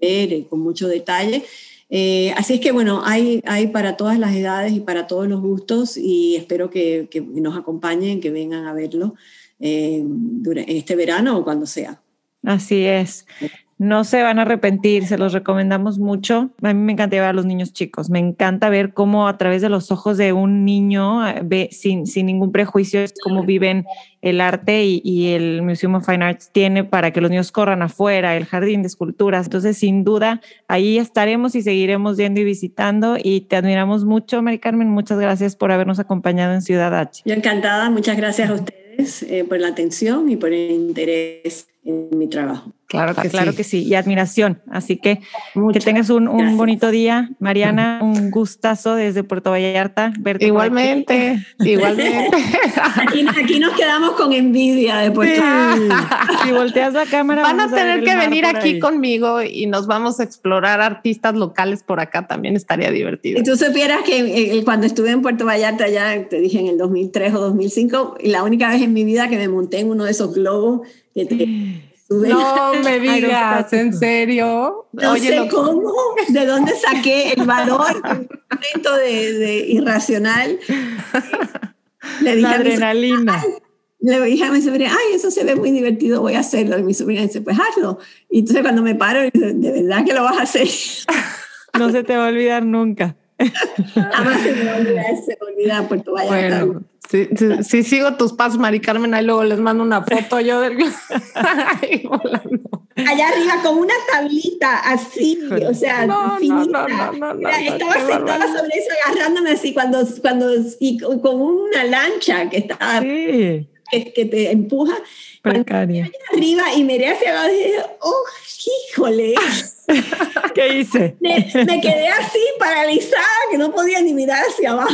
[SPEAKER 3] ver con mucho detalle. Eh, así es que bueno, hay, hay para todas las edades y para todos los gustos y espero que, que nos acompañen, que vengan a verlo eh, este verano o cuando sea.
[SPEAKER 2] Así es. No se van a arrepentir, se los recomendamos mucho. A mí me encanta ver a los niños chicos. Me encanta ver cómo a través de los ojos de un niño, eh, ve, sin, sin ningún prejuicio, cómo viven el arte y, el Museum of Fine Arts tiene para que los niños corran afuera, el jardín de esculturas. Entonces, sin duda, ahí estaremos y seguiremos yendo y visitando. Y te admiramos mucho, Mari Carmen. Muchas gracias por habernos acompañado en Ciudad H.
[SPEAKER 3] Yo encantada. Muchas gracias a ustedes eh, por la atención y por el interés en mi trabajo.
[SPEAKER 2] Claro que, claro sí. que sí, y admiración. Así que que tengas un, un, bonito día. Mariana, un gustazo desde Puerto Vallarta.
[SPEAKER 1] Verte igualmente, igualmente. (laughs)
[SPEAKER 3] Aquí, aquí, nos quedamos con envidia de Puerto (laughs)
[SPEAKER 2] Si volteas la cámara.
[SPEAKER 1] Van a tener que venir aquí conmigo y nos vamos a explorar artistas locales por acá. También estaría divertido.
[SPEAKER 3] Y tú supieras que cuando estuve en Puerto Vallarta, ya te dije en el 2003 o 2005, la única vez en mi vida que me monté en uno de esos globos que te (gasps)
[SPEAKER 1] no me (laughs) digas, ¿en serio?
[SPEAKER 3] No sé cómo, de dónde saqué el valor, un (laughs) momento de, irracional. (laughs)
[SPEAKER 2] Le dije La adrenalina.
[SPEAKER 3] le dije a mi sobrina, ay, eso se ve muy divertido, voy a hacerlo. Y mi sobrina dice, pues hazlo. Y entonces cuando me paro, dice, ¿de verdad que lo vas a hacer?
[SPEAKER 2] No se te va a olvidar nunca.
[SPEAKER 3] Se me va a olvidar, se me olvida Puerto Vallarta. Bueno,
[SPEAKER 1] si, si, sigo tus pasos, Mari Carmen, ahí luego les mando una foto yo del... (laughs)
[SPEAKER 3] Allá arriba con una tablita así, o sea,
[SPEAKER 1] no, finita. No, no, no,
[SPEAKER 3] estaba sentada sobre eso agarrándome así cuando, cuando y con una lancha que estaba que, que, te empuja.
[SPEAKER 2] Precaria.
[SPEAKER 3] Arriba y miré hacia abajo y dije, oh, híjole. (laughs)
[SPEAKER 2] ¿Qué hice? (laughs)
[SPEAKER 3] Me, me, quedé así paralizada que no podía ni mirar hacia abajo.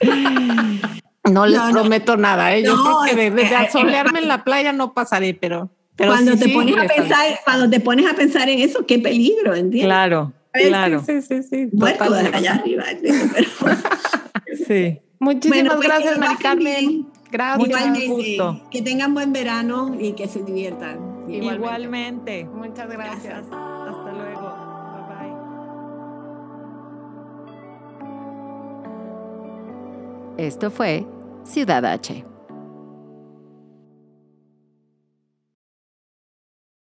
[SPEAKER 3] (laughs)
[SPEAKER 1] No les prometo nada, ¿eh? Yo creo que de, asolearme en la playa no pasaré, pero... pero
[SPEAKER 3] cuando, te pones a pensar, cuando te pones a pensar en eso, qué peligro, ¿entiendes?
[SPEAKER 2] Claro, claro.
[SPEAKER 1] Sí, sí, sí.
[SPEAKER 3] Muerto de allá arriba. Pero...
[SPEAKER 1] sí. Muchísimas pues, gracias, Mari Carmen.
[SPEAKER 3] Gracias. Igualmente, gusto. Que tengan buen verano y que se diviertan.
[SPEAKER 2] Igualmente. Igualmente.
[SPEAKER 1] Muchas gracias. gracias.
[SPEAKER 2] Hasta luego. Bye
[SPEAKER 5] bye. Esto fue Ciudad H.